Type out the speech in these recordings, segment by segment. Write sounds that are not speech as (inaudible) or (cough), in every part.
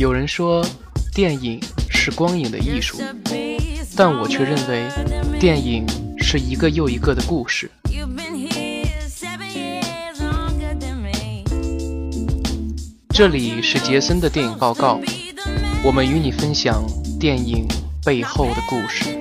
有人说，电影是光影的艺术，但我却认为，电影是一个又一个的故事。这里是杰森的电影报告，我们与你分享电影背后的故事。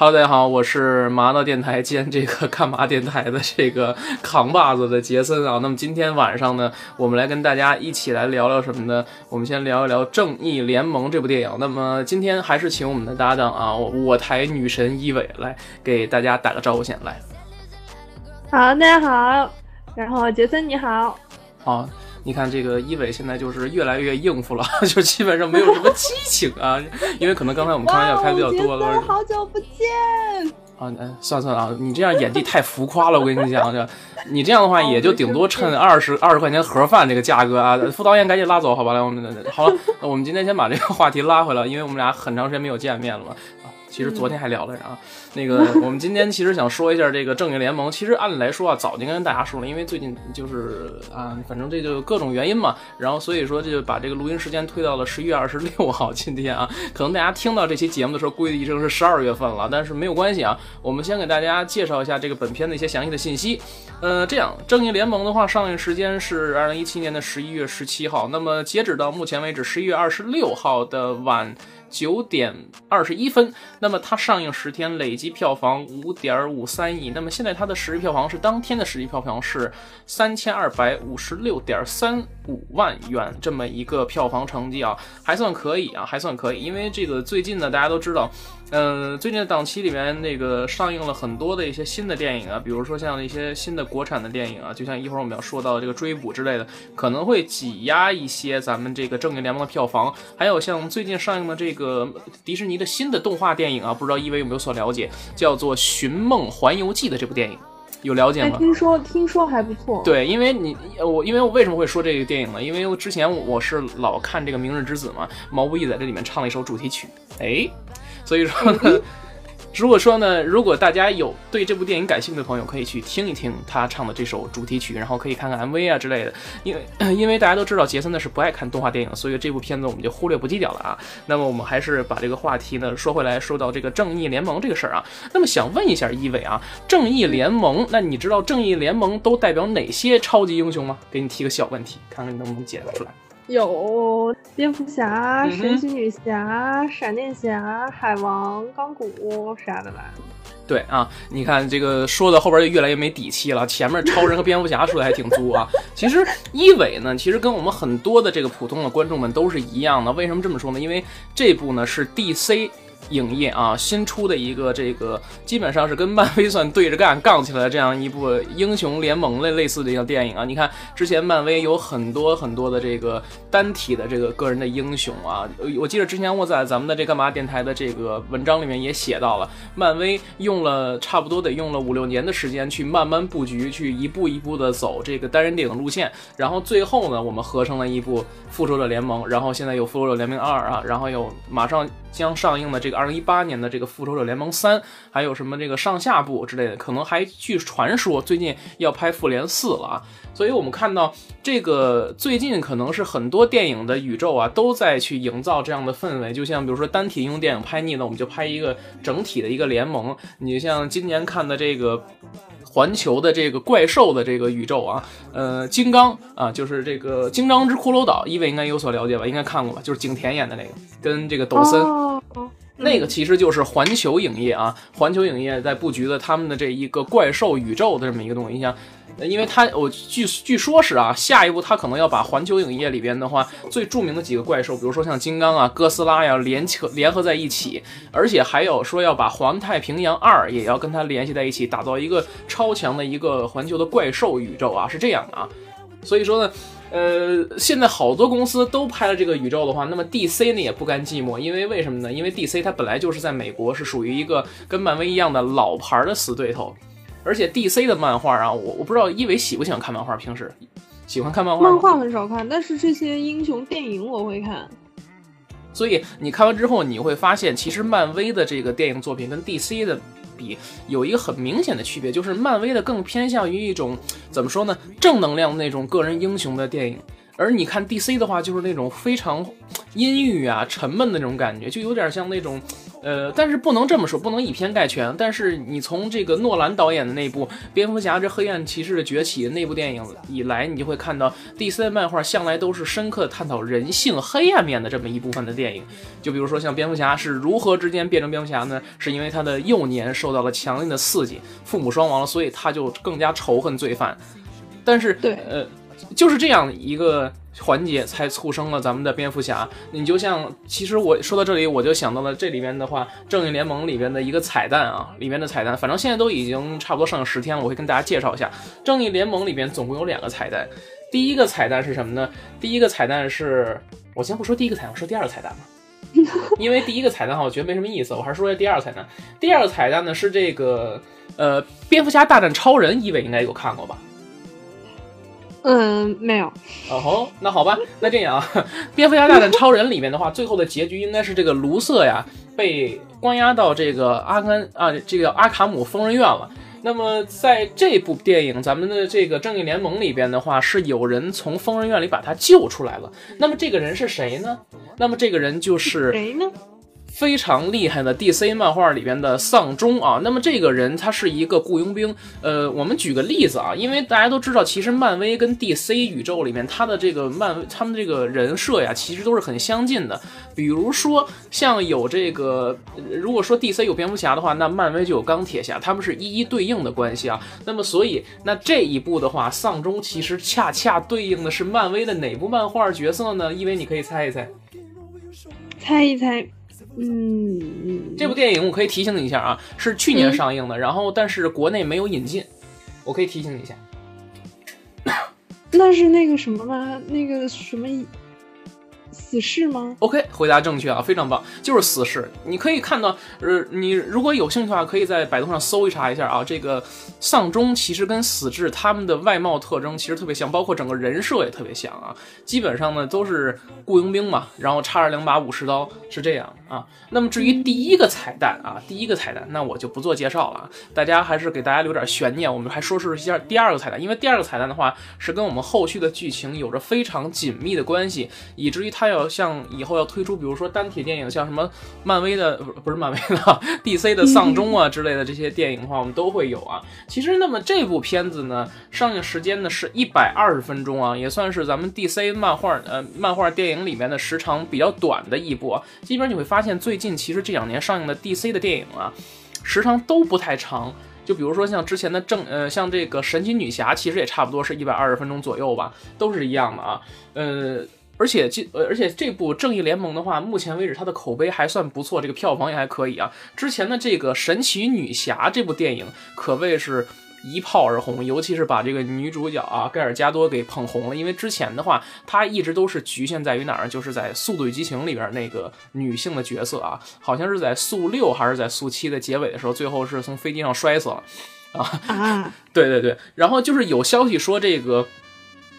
Hello，大家好，我是麻辣电台兼这个干嘛电台的这个扛把子的杰森啊。那么今天晚上呢，我们来跟大家一起来聊聊什么呢？我们先聊一聊《正义联盟》这部电影。那么今天还是请我们的搭档啊，我台女神一伟来给大家打个招呼先来。好，大家好，然后杰森你好。好。你看这个一伟现在就是越来越应付了，(laughs) 就基本上没有什么激情啊，因为可能刚才我们开玩笑开比较多了。好久不见。啊，嗯，算算啊，你这样演技太浮夸了，我跟你讲，这你这样的话也就顶多趁二十二十块钱盒饭这个价格啊。副导演赶紧拉走，好吧？来，我们好了，我们今天先把这个话题拉回来，因为我们俩很长时间没有见面了嘛。其实昨天还聊了啊，那个 (laughs) 我们今天其实想说一下这个正义联盟。其实按理来说啊，早就跟大家说了，因为最近就是啊，反正这就各种原因嘛，然后所以说这就把这个录音时间推到了十一月二十六号今天啊。可能大家听到这期节目的时候，估计已经是十二月份了，但是没有关系啊。我们先给大家介绍一下这个本片的一些详细的信息。呃，这样正义联盟的话，上映时间是二零一七年的十一月十七号，那么截止到目前为止，十一月二十六号的晚。九点二十一分，那么它上映十天累计票房五点五三亿，那么现在它的实际票房是当天的实际票房是三千二百五十六点三五万元，这么一个票房成绩啊，还算可以啊，还算可以，因为这个最近呢，大家都知道。嗯，最近的档期里面，那个上映了很多的一些新的电影啊，比如说像一些新的国产的电影啊，就像一会儿我们要说到这个追捕之类的，可能会挤压一些咱们这个正义联盟的票房。还有像最近上映的这个迪士尼的新的动画电影啊，不知道一维有没有所了解，叫做《寻梦环游记》的这部电影，有了解吗？听说听说还不错。对，因为你我因为我为什么会说这个电影呢？因为之前我是老看这个《明日之子》嘛，毛不易在这里面唱了一首主题曲，哎。所以说呢，如果说呢，如果大家有对这部电影感兴趣的朋友，可以去听一听他唱的这首主题曲，然后可以看看 MV 啊之类的。因为 (clears throat) 因为大家都知道杰森呢是不爱看动画电影，所以这部片子我们就忽略不计掉了啊。那么我们还是把这个话题呢说回来，说到这个正义联盟这个事儿啊。那么想问一下一伟啊，正义联盟，那你知道正义联盟都代表哪些超级英雄吗？给你提个小问题，看看你能不能解答出来。有蝙蝠侠、神奇女侠、闪电侠、海王、钢骨啥的吧？对啊，你看这个说的后边就越来越没底气了。前面超人和蝙蝠侠说的还挺足啊。其实一伟呢，其实跟我们很多的这个普通的观众们都是一样的。为什么这么说呢？因为这部呢是 DC。影业啊，新出的一个这个，基本上是跟漫威算对着干、杠起来这样一部英雄联盟类类似的一个电影啊。你看，之前漫威有很多很多的这个单体的这个个人的英雄啊。我记得之前我在咱们的这干嘛电台的这个文章里面也写到了，漫威用了差不多得用了五六年的时间去慢慢布局，去一步一步的走这个单人电影路线，然后最后呢，我们合成了一部复仇者联盟，然后现在有复仇者联盟二啊，然后有马上将上映的这个。二零一八年的这个《复仇者联盟三》，还有什么这个上下部之类的，可能还据传说最近要拍《复联四》了啊！所以我们看到这个最近可能是很多电影的宇宙啊，都在去营造这样的氛围。就像比如说单体英雄电影拍腻了，我们就拍一个整体的一个联盟。你像今年看的这个环球的这个怪兽的这个宇宙啊，呃，金刚啊，就是这个《金刚之骷髅岛》，一位应该有所了解吧？应该看过吧？就是景甜演的那个，跟这个抖森。那个其实就是环球影业啊，环球影业在布局的他们的这一个怪兽宇宙的这么一个东西。你像，因为他我据据说是啊，下一步他可能要把环球影业里边的话最著名的几个怪兽，比如说像金刚啊、哥斯拉呀，联合联合在一起，而且还有说要把环太平洋二也要跟它联系在一起，打造一个超强的一个环球的怪兽宇宙啊，是这样的啊。所以说呢。呃，现在好多公司都拍了这个宇宙的话，那么 DC 呢也不甘寂寞，因为为什么呢？因为 DC 它本来就是在美国是属于一个跟漫威一样的老牌的死对头，而且 DC 的漫画啊，我我不知道一伟喜不喜欢看漫画，平时喜欢看漫画漫画很少看，但是这些英雄电影我会看。所以你看完之后，你会发现，其实漫威的这个电影作品跟 DC 的比，有一个很明显的区别，就是漫威的更偏向于一种怎么说呢，正能量那种个人英雄的电影。而你看 DC 的话，就是那种非常阴郁啊、沉闷的那种感觉，就有点像那种，呃，但是不能这么说，不能以偏概全。但是你从这个诺兰导演的那部《蝙蝠侠之黑暗骑士的崛起》那部电影以来，你就会看到 DC 的漫画向来都是深刻探讨人性黑暗面的这么一部分的电影。就比如说像蝙蝠侠是如何之间变成蝙蝠侠呢？是因为他的幼年受到了强烈的刺激，父母双亡了，所以他就更加仇恨罪犯。但是，对，呃。就是这样一个环节，才促生了咱们的蝙蝠侠。你就像，其实我说到这里，我就想到了这里边的话，《正义联盟》里边的一个彩蛋啊，里面的彩蛋，反正现在都已经差不多上映十天了，我会跟大家介绍一下，《正义联盟》里边总共有两个彩蛋。第一个彩蛋是什么呢？第一个彩蛋是，我先不说第一个彩蛋，说第二个彩蛋吧，因为第一个彩蛋的话，我觉得没什么意思，我还是说下第二个彩蛋。第二个彩蛋呢是这个，呃，蝙蝠侠大战超人，一位应该有看过吧？嗯，没有。哦吼，那好吧，那这样啊，(laughs)《蝙蝠侠大战超人》里面的话，最后的结局应该是这个卢瑟呀被关押到这个阿甘啊，这个阿卡姆疯人院了。那么在这部电影，咱们的这个《正义联盟》里边的话，是有人从疯人院里把他救出来了。那么这个人是谁呢？那么这个人就是谁呢？非常厉害的 DC 漫画里边的丧钟啊，那么这个人他是一个雇佣兵。呃，我们举个例子啊，因为大家都知道，其实漫威跟 DC 宇宙里面，他的这个漫他们这个人设呀，其实都是很相近的。比如说像有这个，如果说 DC 有蝙蝠侠的话，那漫威就有钢铁侠，他们是一一对应的关系啊。那么所以那这一部的话，丧钟其实恰恰对应的是漫威的哪部漫画角色呢？因为你可以猜一猜，猜一猜。嗯，这部电影我可以提醒你一下啊，是去年上映的，然后但是国内没有引进，我可以提醒你一下。(coughs) 那是那个什么吗？那个什么？死侍吗？OK，回答正确啊，非常棒，就是死侍。你可以看到，呃，你如果有兴趣的话，可以在百度上搜一查一下啊。这个丧钟其实跟死侍他们的外貌特征其实特别像，包括整个人设也特别像啊。基本上呢都是雇佣兵嘛，然后插着两把武士刀，是这样啊。那么至于第一个彩蛋啊，第一个彩蛋，那我就不做介绍了啊，大家还是给大家留点悬念。我们还说是一下第二个彩蛋，因为第二个彩蛋的话是跟我们后续的剧情有着非常紧密的关系，以至于它要。像以后要推出，比如说单体电影，像什么漫威的不不是漫威的，DC 的丧钟啊之类的这些电影的话，我们都会有啊。其实，那么这部片子呢，上映时间呢是一百二十分钟啊，也算是咱们 DC 漫画呃漫画电影里面的时长比较短的一部啊。基本上你会发发现，最近其实这两年上映的 DC 的电影啊，时长都不太长。就比如说像之前的正呃，像这个神奇女侠，其实也差不多是一百二十分钟左右吧，都是一样的啊，呃。而且这呃，而且这部《正义联盟》的话，目前为止它的口碑还算不错，这个票房也还可以啊。之前的这个《神奇女侠》这部电影可谓是一炮而红，尤其是把这个女主角啊盖尔加多给捧红了。因为之前的话，她一直都是局限在于哪儿，就是在《速度与激情》里边那个女性的角色啊，好像是在速六还是在速七的结尾的时候，最后是从飞机上摔死了啊。啊，(laughs) 对对对，然后就是有消息说这个。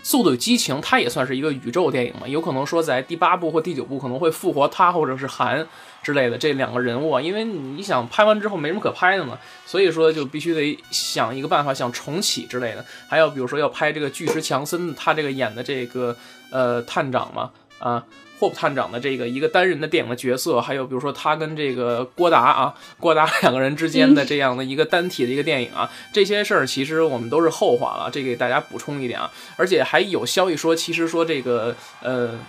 速度与激情，它也算是一个宇宙电影嘛，有可能说在第八部或第九部可能会复活他或者是韩之类的这两个人物，因为你想拍完之后没什么可拍的嘛，所以说就必须得想一个办法，想重启之类的。还有比如说要拍这个巨石强森，他这个演的这个呃探长嘛，啊。霍普探长的这个一个单人的电影的角色，还有比如说他跟这个郭达啊，郭达两个人之间的这样的一个单体的一个电影啊，这些事儿其实我们都是后话了，这给大家补充一点啊，而且还有消息说，其实说这个呃。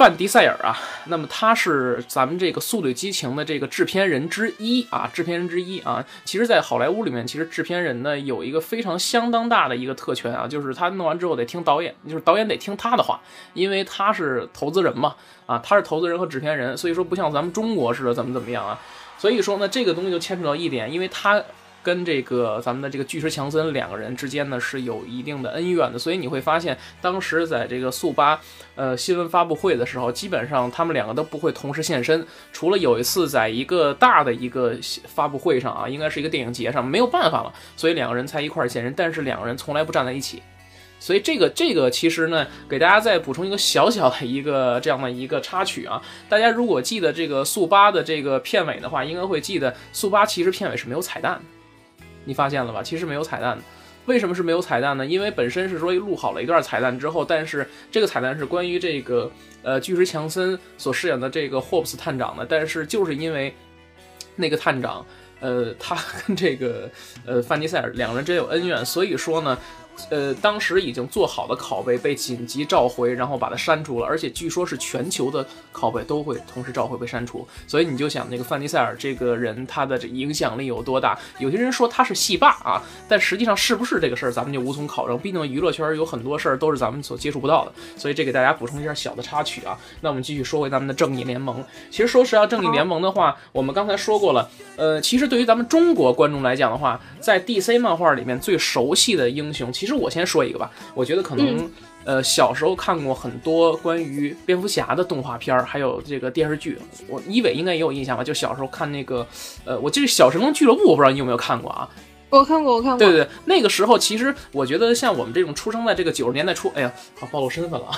范迪塞尔啊，那么他是咱们这个《速度与激情》的这个制片人之一啊，制片人之一啊。其实，在好莱坞里面，其实制片人呢有一个非常相当大的一个特权啊，就是他弄完之后得听导演，就是导演得听他的话，因为他是投资人嘛啊，他是投资人和制片人，所以说不像咱们中国似的怎么怎么样啊。所以说呢，这个东西就牵扯到一点，因为他跟这个咱们的这个巨石强森两个人之间呢是有一定的恩怨的，所以你会发现，当时在这个速八呃新闻发布会的时候，基本上他们两个都不会同时现身，除了有一次在一个大的一个发布会上啊，应该是一个电影节上，没有办法了，所以两个人才一块现身，但是两个人从来不站在一起。所以这个这个其实呢，给大家再补充一个小小的一个这样的一个插曲啊。大家如果记得这个速八的这个片尾的话，应该会记得速八其实片尾是没有彩蛋的。你发现了吧？其实没有彩蛋的。为什么是没有彩蛋呢？因为本身是说录好了一段彩蛋之后，但是这个彩蛋是关于这个呃巨石强森所饰演的这个霍普斯探长的。但是就是因为那个探长，呃，他跟这个呃范迪塞尔两人真有恩怨，所以说呢。呃，当时已经做好的拷贝被紧急召回，然后把它删除了，而且据说是全球的拷贝都会同时召回被删除。所以你就想那个范迪塞尔这个人，他的这影响力有多大？有些人说他是戏霸啊，但实际上是不是这个事儿，咱们就无从考证。毕竟娱乐圈有很多事儿都是咱们所接触不到的。所以这给大家补充一下小的插曲啊。那我们继续说回咱们的正义联盟。其实说实话，正义联盟的话，我们刚才说过了。呃，其实对于咱们中国观众来讲的话，在 DC 漫画里面最熟悉的英雄，其实。其实我先说一个吧，我觉得可能，呃，小时候看过很多关于蝙蝠侠的动画片儿，还有这个电视剧，我一伟应该也有印象吧？就小时候看那个，呃，我记得《小神龙俱乐部》，我不知道你有没有看过啊？我看过，我看过。对对对，那个时候其实我觉得像我们这种出生在这个九十年代初，哎呀，好暴露身份了。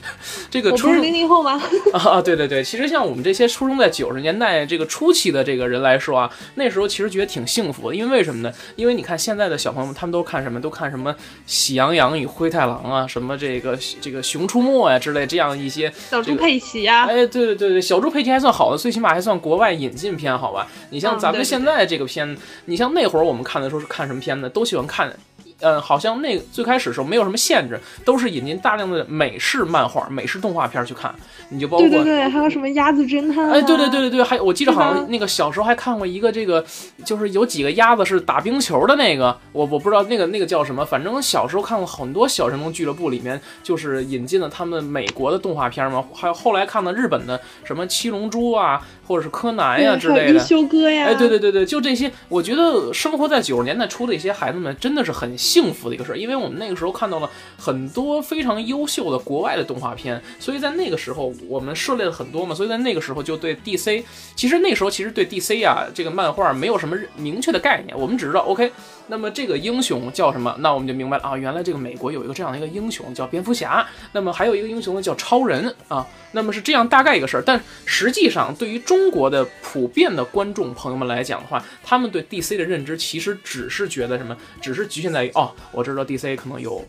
(laughs) 这个我不是零零后吗？(laughs) 啊，对对对，其实像我们这些出生在九十年代这个初期的这个人来说啊，那时候其实觉得挺幸福的，因为为什么呢？因为你看现在的小朋友们，他们都看什么？都看什么《喜羊羊与灰太狼》啊，什么这个这个《熊出没》呀之类这样一些。小猪佩奇呀。哎，对对对对，小猪佩奇还算好的，最起码还算国外引进片，好吧？你像咱们现在这个片，你像那会儿我们看的时候。看什么片子都喜欢看。嗯，好像那最开始的时候没有什么限制，都是引进大量的美式漫画、美式动画片去看。你就包括对对对，还有什么鸭子侦探？哎，对对对对对，还我记得好像那个小时候还看过一个这个，就是有几个鸭子是打冰球的那个，我我不知道那个那个叫什么，反正小时候看过很多小神龙俱乐部里面就是引进了他们美国的动画片嘛，还有后来看的日本的什么七龙珠啊，或者是柯南呀之类的。修哥呀。哎，对对对对，就这些，我觉得生活在九十年代初的一些孩子们真的是很。幸福的一个事儿，因为我们那个时候看到了很多非常优秀的国外的动画片，所以在那个时候我们涉猎了很多嘛，所以在那个时候就对 DC，其实那时候其实对 DC 啊这个漫画没有什么明确的概念，我们只知道 OK，那么这个英雄叫什么，那我们就明白了啊，原来这个美国有一个这样的一个英雄叫蝙蝠侠，那么还有一个英雄呢叫超人啊，那么是这样大概一个事儿，但实际上对于中国的普遍的观众朋友们来讲的话，他们对 DC 的认知其实只是觉得什么，只是局限在于哦。我知道 DC 可能有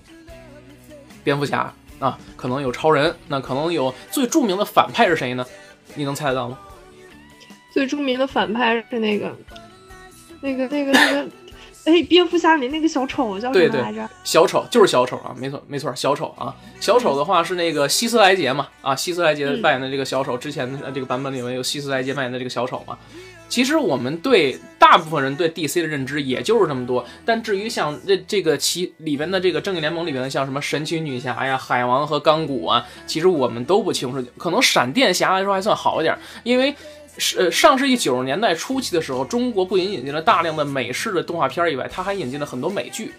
蝙蝠侠啊，可能有超人，那可能有最著名的反派是谁呢？你能猜得到吗？最著名的反派是那个，那个，那个，那个，哎，蝙蝠侠里那个小丑叫什么来着？小丑就是小丑啊，没错没错，小丑啊，小丑的话是那个希斯莱杰嘛，啊，希斯莱杰扮演的这个小丑，之前的这个版本里面有希斯莱杰扮演的这个小丑嘛。其实我们对大部分人对 DC 的认知也就是这么多，但至于像这这个其里边的这个正义联盟里边的像什么神奇女侠呀、海王和钢骨啊，其实我们都不清楚。可能闪电侠来说还算好一点，因为是上世纪九十年代初期的时候，中国不仅引进了大量的美式的动画片以外，它还引进了很多美剧。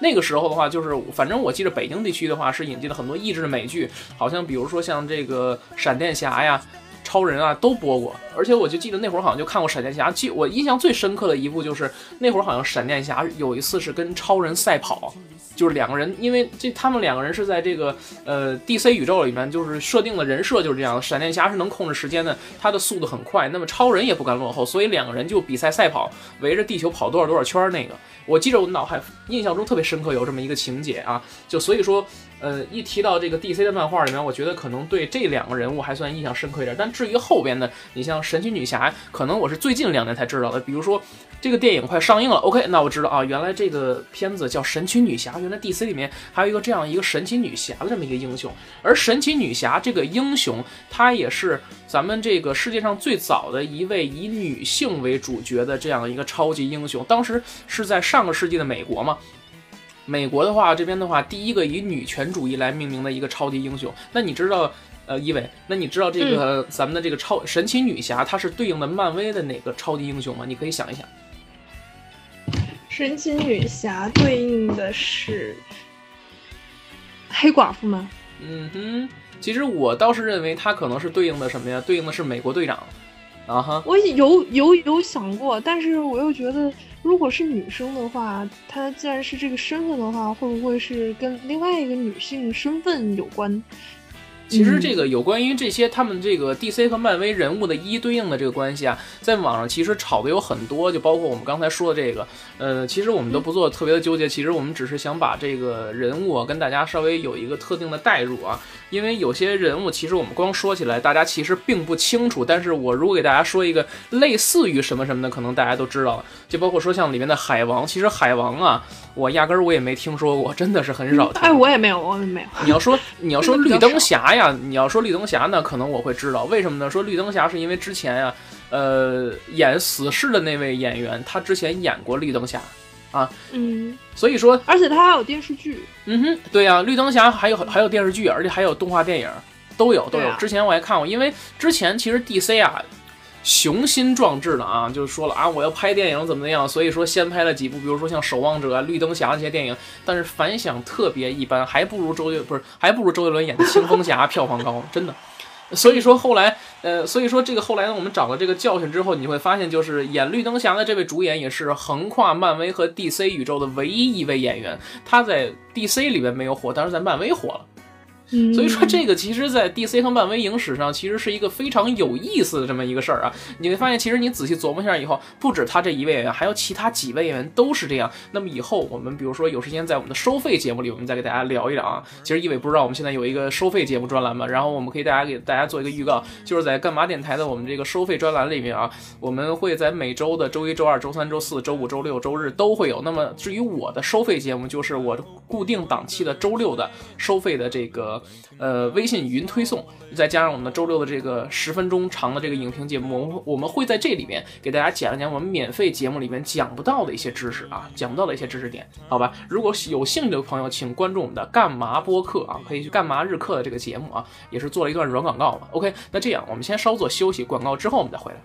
那个时候的话，就是反正我记得北京地区的话是引进了很多译制的美剧，好像比如说像这个闪电侠呀。超人啊都播过，而且我就记得那会儿好像就看过闪电侠。记我印象最深刻的一部就是那会儿好像闪电侠有一次是跟超人赛跑，就是两个人，因为这他们两个人是在这个呃 DC 宇宙里面，就是设定的人设就是这样。闪电侠是能控制时间的，他的速度很快，那么超人也不甘落后，所以两个人就比赛赛跑，围着地球跑多少多少圈那个。我记得我脑海印象中特别深刻有这么一个情节啊，就所以说。呃，一提到这个 DC 的漫画里面，我觉得可能对这两个人物还算印象深刻一点。但至于后边的，你像神奇女侠，可能我是最近两年才知道的。比如说，这个电影快上映了，OK，那我知道啊，原来这个片子叫神奇女侠，原来 DC 里面还有一个这样一个神奇女侠的这么一个英雄。而神奇女侠这个英雄，她也是咱们这个世界上最早的一位以女性为主角的这样一个超级英雄。当时是在上个世纪的美国嘛。美国的话，这边的话，第一个以女权主义来命名的一个超级英雄。那你知道，呃，一伟，那你知道这个咱们的这个超神奇女侠，她是对应的漫威的哪个超级英雄吗？你可以想一想。神奇女侠对应的是黑寡妇吗？嗯哼，其实我倒是认为她可能是对应的什么呀？对应的是美国队长。啊哈，我有有有想过，但是我又觉得，如果是女生的话，她既然是这个身份的话，会不会是跟另外一个女性身份有关？其实这个有关于这些他们这个 DC 和漫威人物的一一对应的这个关系啊，在网上其实炒的有很多，就包括我们刚才说的这个，呃，其实我们都不做特别的纠结，其实我们只是想把这个人物啊跟大家稍微有一个特定的代入啊。因为有些人物，其实我们光说起来，大家其实并不清楚。但是我如果给大家说一个类似于什么什么的，可能大家都知道了。就包括说像里面的海王，其实海王啊，我压根儿我也没听说过，真的是很少听。哎，我也没有，我也没有。你要说 (laughs) 你要说绿灯侠呀，你要说绿灯侠呢，可能我会知道。为什么呢？说绿灯侠是因为之前呀，呃，演死侍的那位演员，他之前演过绿灯侠。啊，嗯，所以说，而且它还有电视剧，嗯哼，对呀，绿灯侠还有还有电视剧，而且还有动画电影，都有都有。之前我还看过，因为之前其实 DC 啊，雄心壮志的啊，就是说了啊，我要拍电影怎么怎么样，所以说先拍了几部，比如说像守望者、绿灯侠这些电影，但是反响特别一般，还不如周杰不是还不如周杰伦演的青蜂侠票房高，真的。所以说后来，呃，所以说这个后来呢，我们长了这个教训之后，你会发现，就是演绿灯侠的这位主演也是横跨漫威和 DC 宇宙的唯一一位演员，他在 DC 里面没有火，但是在漫威火了。所以说，这个其实，在 DC 和漫威影史上，其实是一个非常有意思的这么一个事儿啊。你会发现，其实你仔细琢磨一下以后，不止他这一位演员，还有其他几位演员都是这样。那么以后，我们比如说有时间在我们的收费节目里，我们再给大家聊一聊啊。其实一伟不知道，我们现在有一个收费节目专栏嘛，然后我们可以大家给大家做一个预告，就是在干嘛电台的我们这个收费专栏里面啊，我们会在每周的周一、周二、周三、周四周五、周六、周日都会有。那么至于我的收费节目，就是我固定档期的周六的收费的这个呃微。信语音推送，再加上我们的周六的这个十分钟长的这个影评节目，我们我们会在这里面给大家讲一讲我们免费节目里面讲不到的一些知识啊，讲不到的一些知识点，好吧？如果有兴趣的朋友，请关注我们的干嘛播客啊，可以去干嘛日课的这个节目啊，也是做了一段软广告嘛。OK，那这样我们先稍作休息，广告之后我们再回来。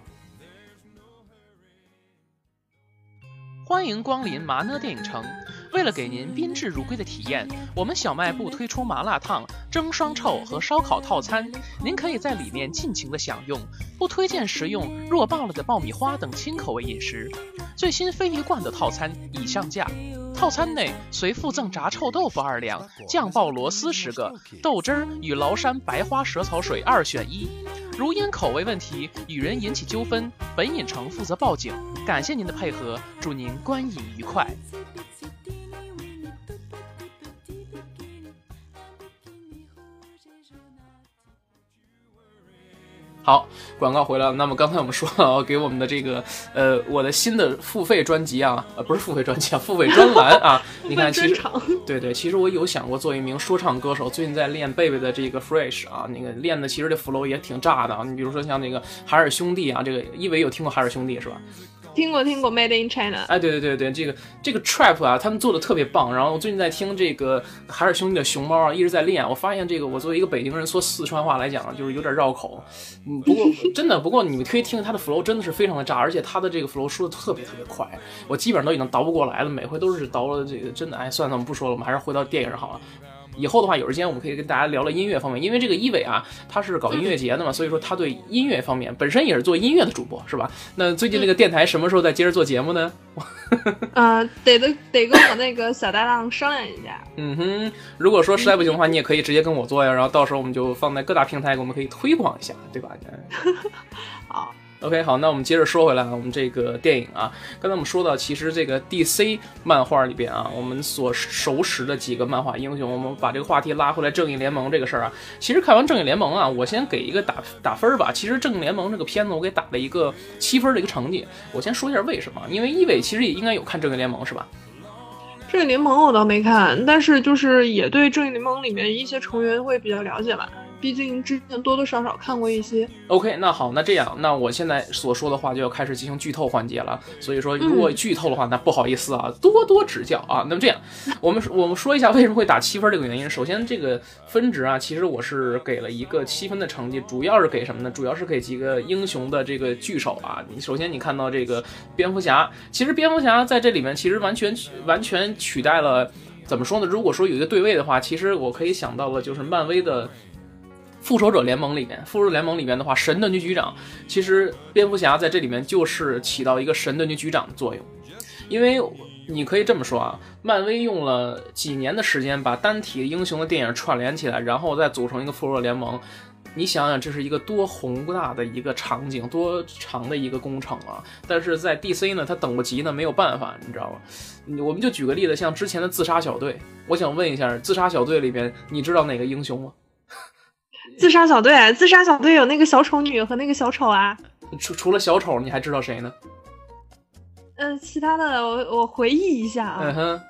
欢迎光临麻呢电影城。为了给您宾至如归的体验，我们小卖部推出麻辣烫、蒸双臭和烧烤套餐，您可以在里面尽情的享用。不推荐食用弱爆了的爆米花等轻口味饮食。最新鲱鱼罐的套餐已上架，套餐内随附赠炸臭豆腐二两、酱爆螺丝十个、豆汁儿与崂山白花蛇草水二选一。如因口味问题与人引起纠纷，本影城负责报警。感谢您的配合，祝您观影愉快。好，广告回来了。那么刚才我们说了，给我们的这个呃，我的新的付费专辑啊，呃，不是付费专辑啊，付费专栏啊。(laughs) 你看，其实对对，其实我有想过做一名说唱歌手。最近在练贝贝的这个 Fresh 啊，那个练的其实这 flow 也挺炸的啊。你比如说像那个海尔兄弟啊，这个一维有听过海尔兄弟是吧？听过听过，Made in China。哎，对对对对，这个这个 trap 啊，他们做的特别棒。然后我最近在听这个海尔兄弟的熊猫啊，一直在练。我发现这个，我作为一个北京人说四川话来讲，就是有点绕口。嗯，不过 (laughs) 真的，不过你们可以听听他的 flow，真的是非常的炸，而且他的这个 flow 说的特别特别快，我基本上都已经倒不过来了，每回都是倒了这个，真的，哎，算了，我们不说了，我们还是回到电影好了。以后的话，有时间我们可以跟大家聊聊音乐方面，因为这个一伟啊，他是搞音乐节的嘛，所以说他对音乐方面本身也是做音乐的主播，是吧？那最近这个电台什么时候再接着做节目呢？(laughs) 呃，得得得跟我那个小搭档商量一下。嗯哼，如果说实在不行的话，你也可以直接跟我做呀，然后到时候我们就放在各大平台，我们可以推广一下，对吧？(laughs) 好。OK，好，那我们接着说回来啊，我们这个电影啊，刚才我们说到，其实这个 DC 漫画里边啊，我们所熟识的几个漫画英雄，我们把这个话题拉回来，正义联盟这个事儿啊，其实看完正义联盟啊，我先给一个打打分吧。其实正义联盟这个片子，我给打了一个七分的一个成绩。我先说一下为什么，因为一伟其实也应该有看正义联盟是吧？正义联盟我倒没看，但是就是也对正义联盟里面一些成员会比较了解吧。毕竟之前多多少少看过一些。OK，那好，那这样，那我现在所说的话就要开始进行剧透环节了。所以说，如果剧透的话，那不好意思啊，多多指教啊。那么这样，我们我们说一下为什么会打七分这个原因。首先，这个分值啊，其实我是给了一个七分的成绩，主要是给什么呢？主要是给几个英雄的这个聚首啊。你首先你看到这个蝙蝠侠，其实蝙蝠侠在这里面其实完全完全取代了。怎么说呢？如果说有一个对位的话，其实我可以想到的就是漫威的复仇者联盟里面，复仇者联盟里面的话，神盾局局长，其实蝙蝠侠在这里面就是起到一个神盾局局长的作用。因为你可以这么说啊，漫威用了几年的时间把单体英雄的电影串联起来，然后再组成一个复仇者联盟。你想想，这是一个多宏大的一个场景，多长的一个工程啊！但是在 DC 呢，他等不及呢，没有办法，你知道吗？我们就举个例子，像之前的自杀小队，我想问一下，自杀小队里边，你知道哪个英雄吗？自杀小队，自杀小队有那个小丑女和那个小丑啊。除除了小丑，你还知道谁呢？嗯，其他的我我回忆一下啊。嗯哼，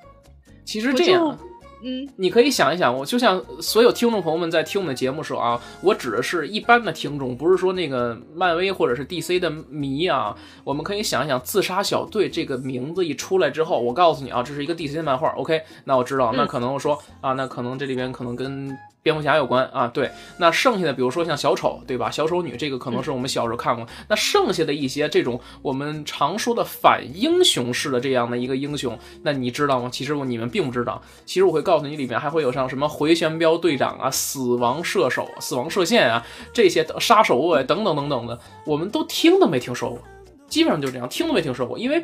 其实这样。嗯，你可以想一想，我就像所有听众朋友们在听我们的节目时候啊，我指的是一般的听众，不是说那个漫威或者是 DC 的迷啊。我们可以想一想，自杀小队这个名字一出来之后，我告诉你啊，这是一个 DC 的漫画。OK，那我知道，那可能我说啊，那可能这里边可能跟。蝙蝠侠有关啊，对，那剩下的比如说像小丑，对吧？小丑女这个可能是我们小时候看过。那剩下的一些这种我们常说的反英雄式的这样的一个英雄，那你知道吗？其实你们并不知道。其实我会告诉你，里面还会有像什么回旋镖队长啊、死亡射手、死亡射线啊这些杀手啊等等等等的，我们都听都没听说过，基本上就这样，听都没听说过，因为。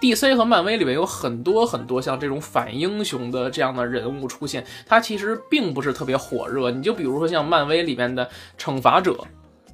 D.C. 和漫威里面有很多很多像这种反英雄的这样的人物出现，他其实并不是特别火热。你就比如说像漫威里面的惩罚者，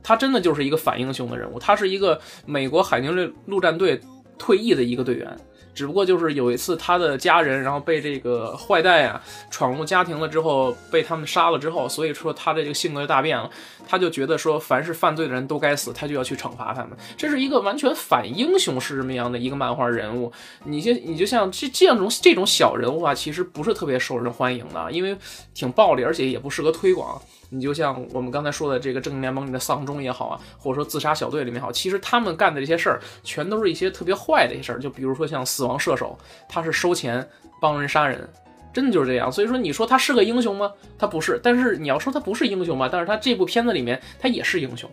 他真的就是一个反英雄的人物，他是一个美国海军陆陆战队退役的一个队员。只不过就是有一次他的家人，然后被这个坏蛋啊闯入家庭了之后，被他们杀了之后，所以说他的这个性格就大变了。他就觉得说，凡是犯罪的人都该死，他就要去惩罚他们。这是一个完全反英雄是这么样的一个漫画人物。你就你就像这这样种这种小人物啊，其实不是特别受人欢迎的，因为挺暴力，而且也不适合推广。你就像我们刚才说的这个正义联盟里的丧钟也好啊，或者说自杀小队里面好，其实他们干的这些事儿，全都是一些特别坏的一些事儿。就比如说像死亡射手，他是收钱帮人杀人，真的就是这样。所以说，你说他是个英雄吗？他不是。但是你要说他不是英雄吧，但是他这部片子里面他也是英雄。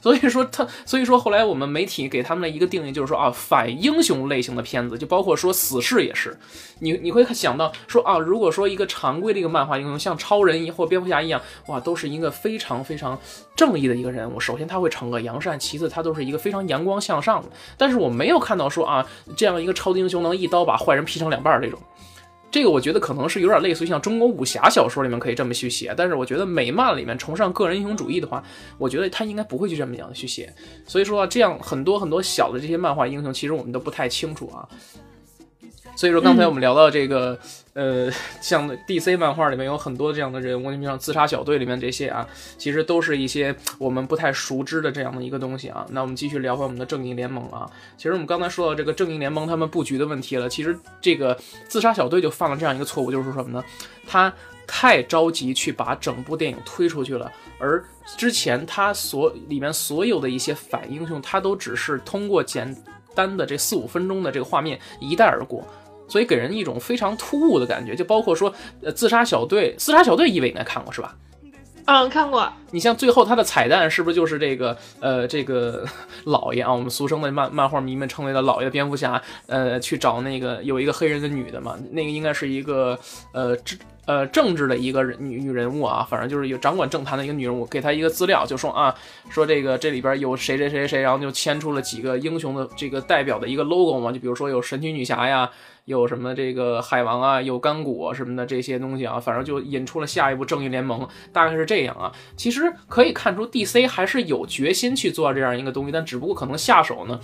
所以说他，所以说后来我们媒体给他们的一个定义就是说啊，反英雄类型的片子，就包括说死侍也是，你你会想到说啊，如果说一个常规的一个漫画英雄，像超人或蝙蝠侠一样，哇，都是一个非常非常正义的一个人物。首先他会惩恶扬善，其次他都是一个非常阳光向上的。但是我没有看到说啊，这样一个超级英雄能一刀把坏人劈成两半这种。这个我觉得可能是有点类似于像中国武侠小说里面可以这么去写，但是我觉得美漫里面崇尚个人英雄主义的话，我觉得他应该不会去这么样去写。所以说啊这样很多很多小的这些漫画英雄，其实我们都不太清楚啊。所以说，刚才我们聊到这个，呃，像 DC 漫画里面有很多这样的人物，你像自杀小队里面这些啊，其实都是一些我们不太熟知的这样的一个东西啊。那我们继续聊回我们的正义联盟啊。其实我们刚才说到这个正义联盟他们布局的问题了，其实这个自杀小队就犯了这样一个错误，就是说什么呢？他太着急去把整部电影推出去了，而之前他所里面所有的一些反英雄，他都只是通过简单的这四五分钟的这个画面一带而过。所以给人一种非常突兀的感觉，就包括说，呃，自杀小队，自杀小队，一位应该看过是吧？嗯，看过。你像最后他的彩蛋，是不是就是这个，呃，这个 (laughs) 老爷啊，我们俗称的漫漫画迷们称为的老爷蝙蝠侠，呃，去找那个有一个黑人的女的嘛，那个应该是一个，呃，政呃政治的一个人女女人物啊，反正就是有掌管政坛的一个女人物，给她一个资料，就说啊，说这个这里边有谁谁谁谁，然后就牵出了几个英雄的这个代表的一个 logo 嘛，就比如说有神奇女侠呀。有什么这个海王啊，有干果什么的这些东西啊，反正就引出了下一部正义联盟，大概是这样啊。其实可以看出，DC 还是有决心去做这样一个东西，但只不过可能下手呢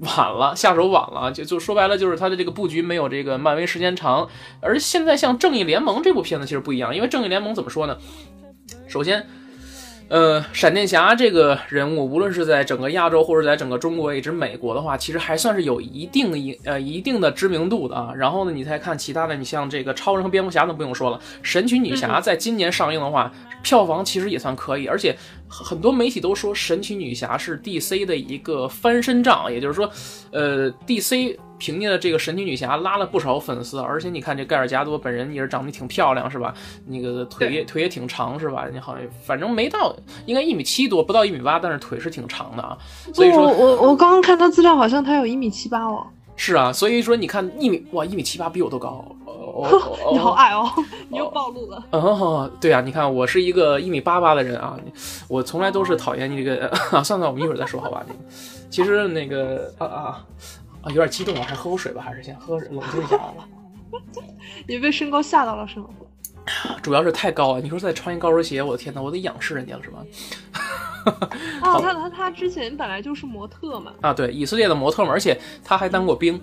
晚了，下手晚了，就就说白了就是他的这个布局没有这个漫威时间长。而现在像正义联盟这部片子其实不一样，因为正义联盟怎么说呢？首先。呃，闪电侠这个人物，无论是在整个亚洲或者在整个中国，以及美国的话，其实还算是有一定一呃一定的知名度的啊。然后呢，你再看其他的，你像这个超人和蝙蝠侠，都不用说了。神奇女侠在今年上映的话，票房其实也算可以，而且很多媒体都说神奇女侠是 DC 的一个翻身仗，也就是说，呃，DC。凭借着这个神奇女侠拉了不少粉丝，而且你看这盖尔加多本人也是长得挺漂亮，是吧？那个腿也腿也挺长，是吧？你好像反正没到，应该一米七多，不到一米八，但是腿是挺长的啊。所以说，我我刚刚看他资料，好像他有一米七八哦。是啊，所以说你看一米哇，一米七八比我都高。你好矮哦，你又暴露了。哦，对啊，你看我是一个一米八八的人啊，我从来都是讨厌你这个。(laughs) 算了，我们一会儿再说好吧？那个，其实那个啊啊。啊，有点激动了，还是喝口水吧，还是先喝冷静一下吧。(laughs) 你被身高吓到了是吗？(laughs) 主要是太高了，你说再穿一高跟鞋，我的天哪，我得仰视人家了是吗？啊，(laughs) 他他他之前本来就是模特嘛。啊，对，以色列的模特嘛，而且他还当过兵，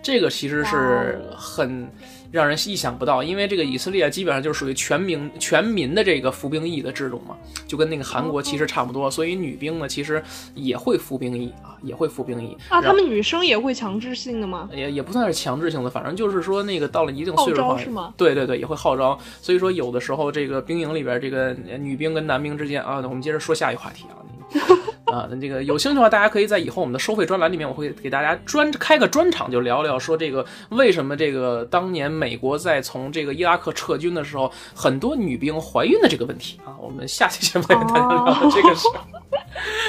这个其实是很。让人意想不到，因为这个以色列基本上就是属于全民全民的这个服兵役的制度嘛，就跟那个韩国其实差不多，所以女兵呢其实也会服兵役啊，也会服兵役啊。他们女生也会强制性的吗？也也不算是强制性的，反正就是说那个到了一定岁数的是吗？对对对，也会号召。所以说有的时候这个兵营里边这个女兵跟男兵之间啊，我们接着说下一个话题啊。(laughs) 啊，那这个有兴趣的话，大家可以在以后我们的收费专栏里面，我会给大家专开个专场，就聊聊说这个为什么这个当年美国在从这个伊拉克撤军的时候，很多女兵怀孕的这个问题啊。我们下期节目跟大家聊这个事。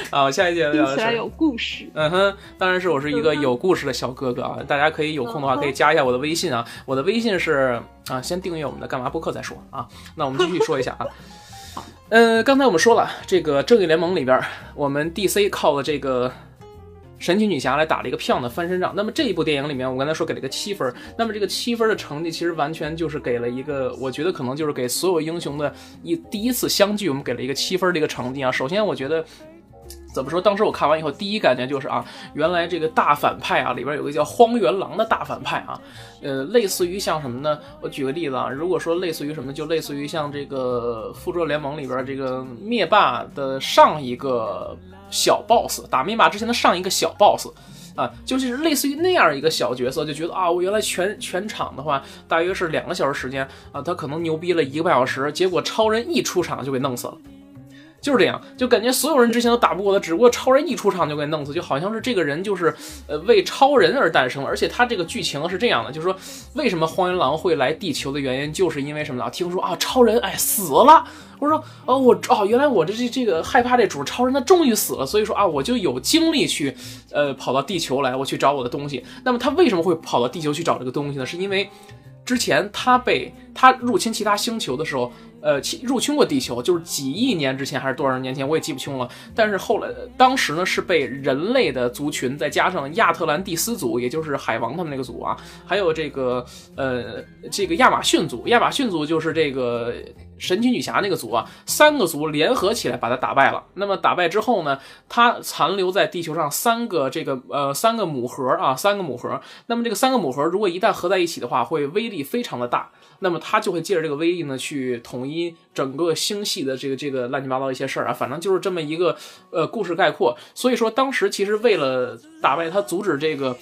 啊，下一节聊的是有故事。嗯哼，当然是我是一个有故事的小哥哥啊。大家可以有空的话可以加一下我的微信啊，我的微信是啊，先订阅我们的干嘛播客再说啊。那我们继续说一下啊。呃，刚才我们说了，这个正义联盟里边，我们 DC 靠了这个神奇女侠来打了一个漂亮的翻身仗。那么这一部电影里面，我刚才说给了一个七分，那么这个七分的成绩其实完全就是给了一个，我觉得可能就是给所有英雄的一第一次相聚，我们给了一个七分的一个成绩啊。首先，我觉得。怎么说？当时我看完以后，第一感觉就是啊，原来这个大反派啊，里边有个叫荒原狼的大反派啊，呃，类似于像什么呢？我举个例子啊，如果说类似于什么，就类似于像这个复仇者联盟里边这个灭霸的上一个小 boss，打灭霸之前的上一个小 boss 啊，就是类似于那样一个小角色，就觉得啊，我原来全全场的话大约是两个小时时间啊，他可能牛逼了一个半小时，结果超人一出场就给弄死了。就是这样，就感觉所有人之前都打不过他，只不过超人一出场就给弄死，就好像是这个人就是，呃，为超人而诞生。而且他这个剧情是这样的，就是说，为什么荒原狼会来地球的原因，就是因为什么呢？听说啊，超人哎死了，我说哦我哦原来我这这这个害怕这主超人他终于死了，所以说啊我就有精力去，呃跑到地球来，我去找我的东西。那么他为什么会跑到地球去找这个东西呢？是因为之前他被他入侵其他星球的时候。呃，侵入侵过地球，就是几亿年之前还是多少年前，我也记不清了。但是后来，当时呢是被人类的族群，再加上亚特兰蒂斯族，也就是海王他们那个族啊，还有这个呃这个亚马逊族，亚马逊族就是这个神奇女侠那个族啊，三个族联合起来把他打败了。那么打败之后呢，他残留在地球上三个这个呃三个母核啊，三个母核。那么这个三个母核如果一旦合在一起的话，会威力非常的大。那么他就会借着这个威力呢，去统一整个星系的这个这个乱七八糟一些事儿啊，反正就是这么一个呃故事概括。所以说当时其实为了打败他，阻止这个。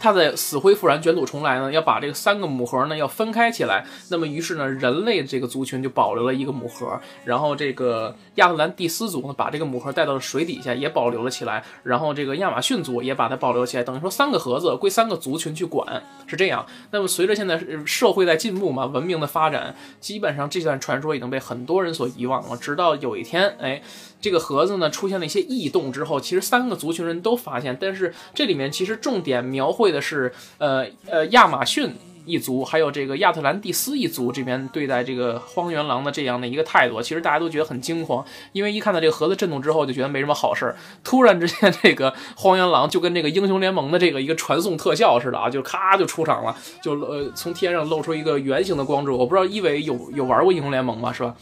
他在死灰复燃、卷土重来呢，要把这个三个母盒呢要分开起来。那么于是呢，人类这个族群就保留了一个母盒，然后这个亚特兰蒂斯族呢把这个母盒带到了水底下，也保留了起来。然后这个亚马逊族也把它保留起来，等于说三个盒子归三个族群去管，是这样。那么随着现在社会在进步嘛，文明的发展，基本上这段传说已经被很多人所遗忘了。直到有一天，哎。这个盒子呢出现了一些异动之后，其实三个族群人都发现，但是这里面其实重点描绘的是，呃呃亚马逊一族，还有这个亚特兰蒂斯一族这边对待这个荒原狼的这样的一个态度，其实大家都觉得很惊慌，因为一看到这个盒子震动之后，就觉得没什么好事儿。突然之间，(laughs) 这个荒原狼就跟这个英雄联盟的这个一个传送特效似的啊，就咔就出场了，就呃从天上露出一个圆形的光柱。我不知道一伟有有玩过英雄联盟吗？是吧？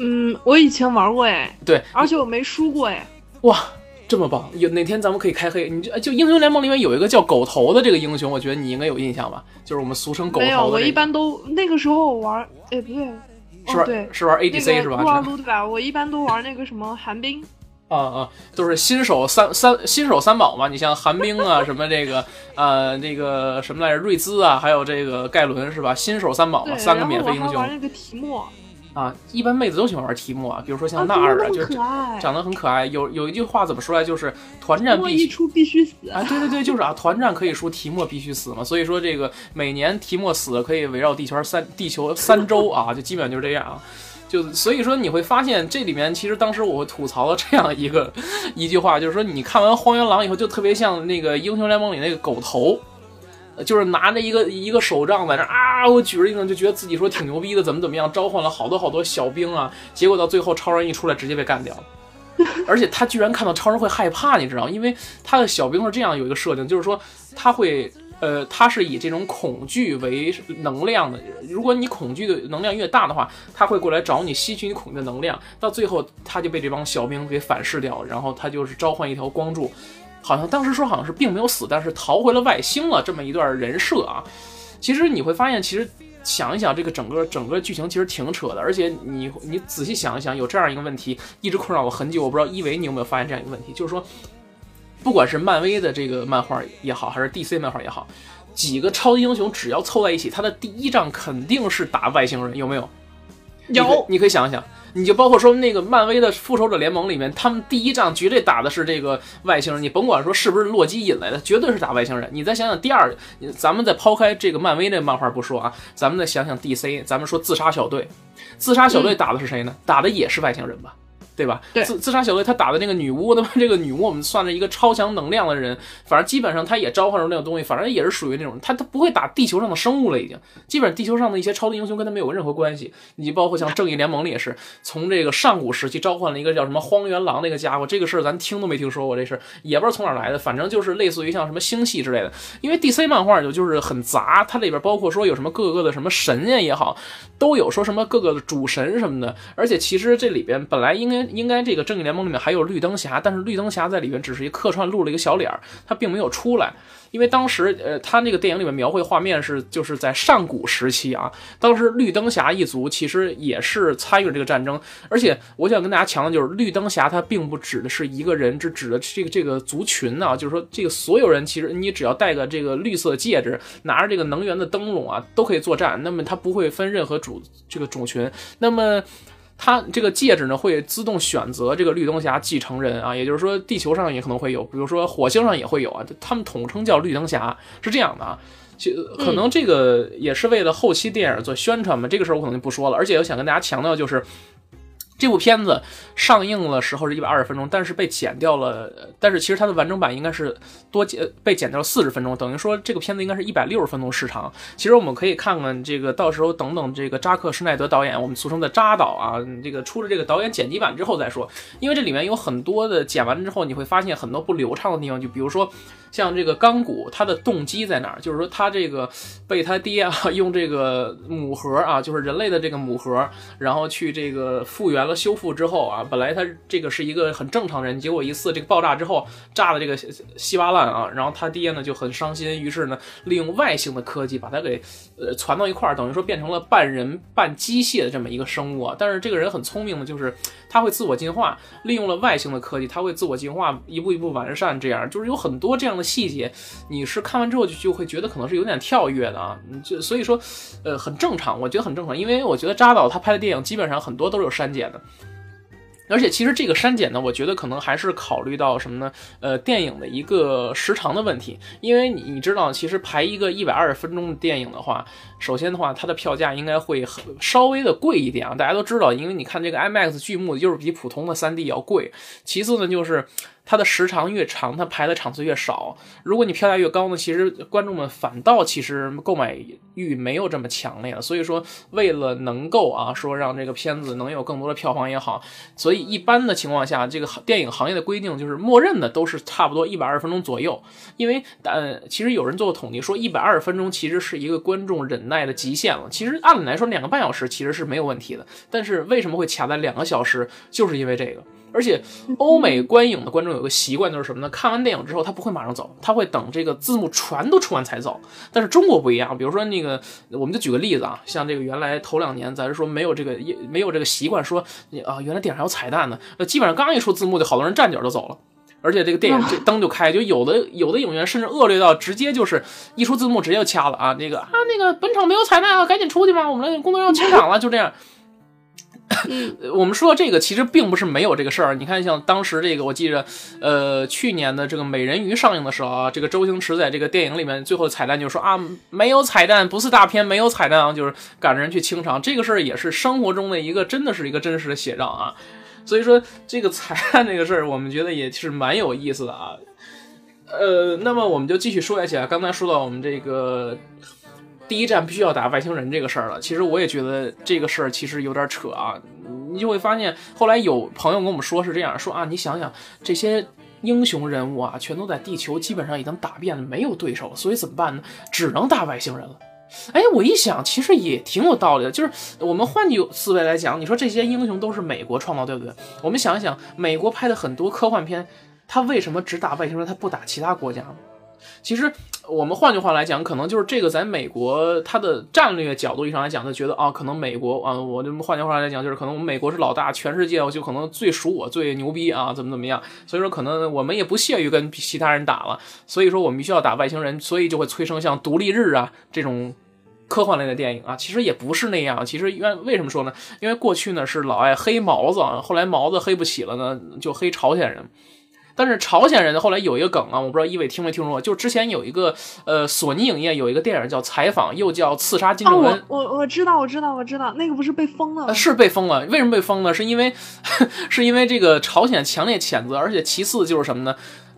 嗯，我以前玩过哎，对，而且我没输过哎，哇，这么棒！有哪天咱们可以开黑？你就就英雄联盟里面有一个叫狗头的这个英雄，我觉得你应该有印象吧？就是我们俗称狗头。没有，我一般都那个时候玩，哎不对，是吧？对，是玩 ADC 是吧？撸啊撸对吧？我一般都玩那个什么寒冰。啊啊，都是新手三三新手三宝嘛。你像寒冰啊，(laughs) 什么这个呃那个什么来着，瑞兹啊，还有这个盖伦是吧？新手三宝嘛，三个免费英雄。玩那个提莫。啊，一般妹子都喜欢玩提莫啊，比如说像娜尔啊，就是长得很可爱。有有一句话怎么说来，就是团战必一出必须死啊！对对对，就是啊，团战可以输，提莫必须死嘛。所以说这个每年提莫死可以围绕地球三地球三周啊，就基本上就是这样啊。就所以说你会发现这里面其实当时我会吐槽了这样一个一句话，就是说你看完荒原狼以后就特别像那个英雄联盟里那个狗头。就是拿着一个一个手杖在那啊，我举着一个就觉得自己说挺牛逼的，怎么怎么样，召唤了好多好多小兵啊，结果到最后超人一出来直接被干掉了，(laughs) 而且他居然看到超人会害怕，你知道因为他的小兵是这样有一个设定，就是说他会呃，他是以这种恐惧为能量的，如果你恐惧的能量越大的话，他会过来找你吸取你恐惧的能量，到最后他就被这帮小兵给反噬掉，然后他就是召唤一条光柱。好像当时说好像是并没有死，但是逃回了外星了这么一段人设啊。其实你会发现，其实想一想这个整个整个剧情其实挺扯的，而且你你仔细想一想，有这样一个问题一直困扰我很久。我不知道一维你有没有发现这样一个问题，就是说，不管是漫威的这个漫画也好，还是 DC 漫画也好，几个超级英雄只要凑在一起，他的第一仗肯定是打外星人，有没有？有，你可以想一想。你就包括说那个漫威的复仇者联盟里面，他们第一仗绝对打的是这个外星人，你甭管说是不是洛基引来的，绝对是打外星人。你再想想第二，咱们再抛开这个漫威那漫画不说啊，咱们再想想 DC，咱们说自杀小队，自杀小队打的是谁呢？打的也是外星人吧？对吧？自自杀小队他打的那个女巫，那么这个女巫我们算是一个超强能量的人，反正基本上他也召唤出那种东西，反正也是属于那种他他不会打地球上的生物了，已经基本上地球上的一些超级英雄跟他没有任何关系。你包括像正义联盟里也是从这个上古时期召唤了一个叫什么荒原狼那个家伙，这个事儿咱听都没听说过，这事也不知道从哪来的，反正就是类似于像什么星系之类的。因为 DC 漫画就就是很杂，它里边包括说有什么各个的什么神呀也好，都有说什么各个的主神什么的，而且其实这里边本来应该应该这个正义联盟里面还有绿灯侠，但是绿灯侠在里面只是一客串露了一个小脸儿，他并没有出来。因为当时，呃，他那个电影里面描绘画面是，就是在上古时期啊，当时绿灯侠一族其实也是参与了这个战争。而且我想跟大家强调，就是绿灯侠他并不指的是一个人，只指的这个这个族群啊，就是说这个所有人其实你只要戴个这个绿色戒指，拿着这个能源的灯笼啊，都可以作战。那么他不会分任何主这个种群。那么。它这个戒指呢，会自动选择这个绿灯侠继承人啊，也就是说，地球上也可能会有，比如说火星上也会有啊，他们统称叫绿灯侠，是这样的啊。就可能这个也是为了后期电影做宣传嘛，这个事儿我可能就不说了。而且我想跟大家强调就是。这部片子上映了时候是一百二十分钟，但是被剪掉了。但是其实它的完整版应该是多剪被剪掉了四十分钟，等于说这个片子应该是一百六十分钟时长。其实我们可以看看这个，到时候等等这个扎克施耐德导演，我们俗称的扎导啊，这个出了这个导演剪辑版之后再说。因为这里面有很多的剪完之后，你会发现很多不流畅的地方，就比如说。像这个钢骨，它的动机在哪儿？就是说，他这个被他爹啊 (laughs) 用这个母核啊，就是人类的这个母核，然后去这个复原了、修复之后啊，本来他这个是一个很正常人，结果一次这个爆炸之后，炸的这个稀巴烂啊，然后他爹呢就很伤心，于是呢利用外星的科技把他给呃攒到一块儿，等于说变成了半人半机械的这么一个生物啊。但是这个人很聪明的，就是它会自我进化，利用了外星的科技，它会自我进化，一步一步完善，这样就是有很多这样的。细节，你是看完之后就就会觉得可能是有点跳跃的啊，就所以说，呃，很正常，我觉得很正常，因为我觉得扎导他拍的电影基本上很多都是有删减的。而且其实这个删减呢，我觉得可能还是考虑到什么呢？呃，电影的一个时长的问题。因为你你知道，其实排一个一百二十分钟的电影的话，首先的话，它的票价应该会很稍微的贵一点啊。大家都知道，因为你看这个 IMAX 巨幕就是比普通的 3D 要贵。其次呢，就是它的时长越长，它排的场次越少。如果你票价越高呢，其实观众们反倒其实购买欲没有这么强烈了。所以说，为了能够啊说让这个片子能有更多的票房也好，所以。一般的情况下，这个电影行业的规定就是默认的都是差不多一百二十分钟左右。因为，呃，其实有人做过统计，说一百二十分钟其实是一个观众忍耐的极限了。其实按理来说，两个半小时其实是没有问题的。但是为什么会卡在两个小时？就是因为这个。而且欧美观影的观众有个习惯就是什么呢？看完电影之后他不会马上走，他会等这个字幕全都出完才走。但是中国不一样，比如说那个，我们就举个例子啊，像这个原来头两年咱是说没有这个没有这个习惯，说啊原来电影还有彩蛋呢，那基本上刚一出字幕就好多人站脚就走了。而且这个电影这灯就开，就有的有的影院甚至恶劣到直接就是一出字幕直接就掐了啊，那个啊那个本场没有彩蛋啊，赶紧出去吧，我们的工作人员清场了，就这样。(laughs) 我们说这个其实并不是没有这个事儿，你看像当时这个我记着，呃去年的这个美人鱼上映的时候啊，这个周星驰在这个电影里面最后彩蛋就说啊没有彩蛋，不是大片没有彩蛋啊，就是赶着人去清场，这个事儿也是生活中的一个真的是一个真实的写照啊。所以说这个彩蛋这个事儿，我们觉得也是蛮有意思的啊。呃，那么我们就继续说下去啊。刚才说到我们这个第一站必须要打外星人这个事儿了，其实我也觉得这个事儿其实有点扯啊。你就会发现，后来有朋友跟我们说是这样说啊，你想想这些英雄人物啊，全都在地球基本上已经打遍了，没有对手，所以怎么办呢？只能打外星人了。哎，我一想，其实也挺有道理的。就是我们换句思维来讲，你说这些英雄都是美国创造，对不对？我们想想，美国拍的很多科幻片，他为什么只打外星人，他不打其他国家呢？其实，我们换句话来讲，可能就是这个在美国它的战略角度上来讲，他觉得啊，可能美国啊，我这换句话来讲，就是可能我们美国是老大，全世界就可能最属我最牛逼啊，怎么怎么样？所以说，可能我们也不屑于跟其他人打了。所以说，我们必须要打外星人，所以就会催生像《独立日》啊这种科幻类的电影啊。其实也不是那样，其实因为为什么说呢？因为过去呢是老爱黑毛子，后来毛子黑不起了呢，就黑朝鲜人。但是朝鲜人后来有一个梗啊，我不知道一伟听没听说过，就之前有一个呃索尼影业有一个电影叫《采访》，又叫《刺杀金正恩》。我我我知道我知道我知道，那个不是被封了？是被封了。为什么被封呢？是因为 (laughs) 是因为这个朝鲜强烈谴责，而且其次就是什么呢？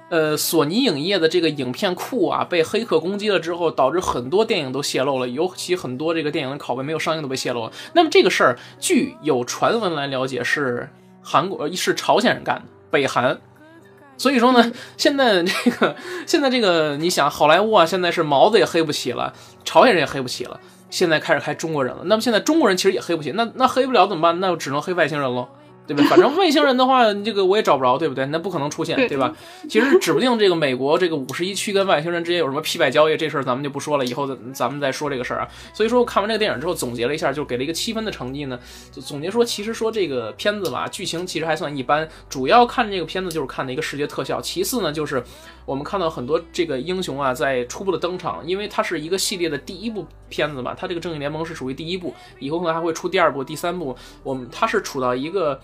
呃，索尼影业的这个影片库啊被黑客攻击了之后，导致很多电影都泄露了，尤其很多这个电影的拷贝没有上映都被泄露了。那么这个事儿，据有传闻来了解，是韩国是朝鲜人干的，北韩。所以说呢，现在这个 (laughs) 现在这个，你想好莱坞啊，现在是毛子也黑不起了，朝鲜人也黑不起了，现在开始黑中国人了。那么现在中国人其实也黑不起，那那黑不了怎么办？那就只能黑外星人喽。对吧？反正外星人的话，这个我也找不着，对不对？那不可能出现，对吧？其实指不定这个美国这个五十一区跟外星人之间有什么批百交易，这事儿咱们就不说了，以后咱们再说这个事儿啊。所以说，看完这个电影之后，总结了一下，就给了一个七分的成绩呢。就总结说，其实说这个片子吧，剧情其实还算一般，主要看这个片子就是看的一个视觉特效。其次呢，就是我们看到很多这个英雄啊，在初步的登场，因为它是一个系列的第一部片子嘛，它这个正义联盟是属于第一部，以后可能还会出第二部、第三部。我们它是处到一个。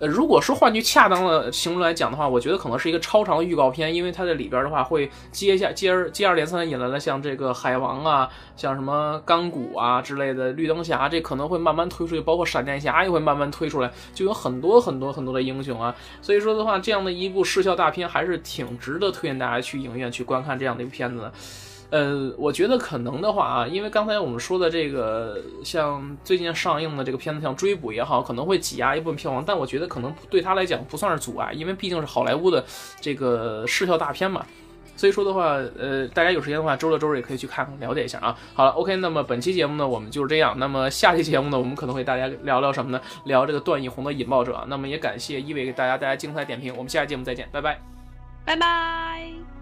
呃，如果说换句恰当的形容来讲的话，我觉得可能是一个超长的预告片，因为它在里边的话会接下接而接二连三引来了像这个海王啊，像什么钢骨啊之类的绿灯侠，这可能会慢慢推出去，包括闪电侠也会慢慢推出来，就有很多很多很多的英雄啊。所以说的话，这样的一部视效大片还是挺值得推荐大家去影院去观看这样的一部片子。呃，我觉得可能的话啊，因为刚才我们说的这个，像最近上映的这个片子，像《追捕》也好，可能会挤压一部分票房，但我觉得可能对他来讲不算是阻碍，因为毕竟是好莱坞的这个视效大片嘛。所以说的话，呃，大家有时间的话，周六周日也可以去看看，了解一下啊。好了，OK，那么本期节目呢，我们就是这样。那么下期节目呢，我们可能会大家聊聊什么呢？聊这个段奕宏的《引爆者》。那么也感谢一伟给大家带来精彩点评，我们下期节目再见，拜拜，拜拜。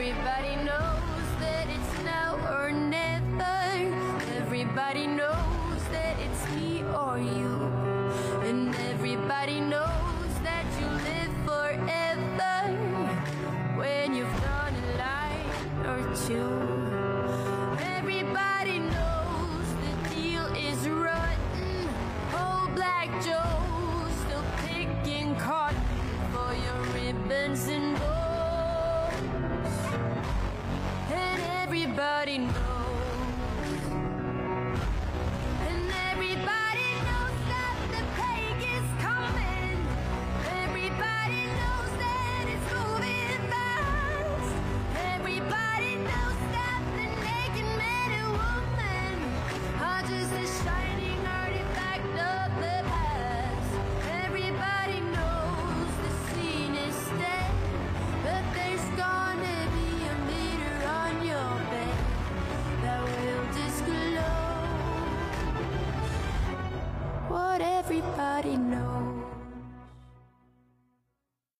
Everybody knows that it's now or never. Everybody knows that it's me or you.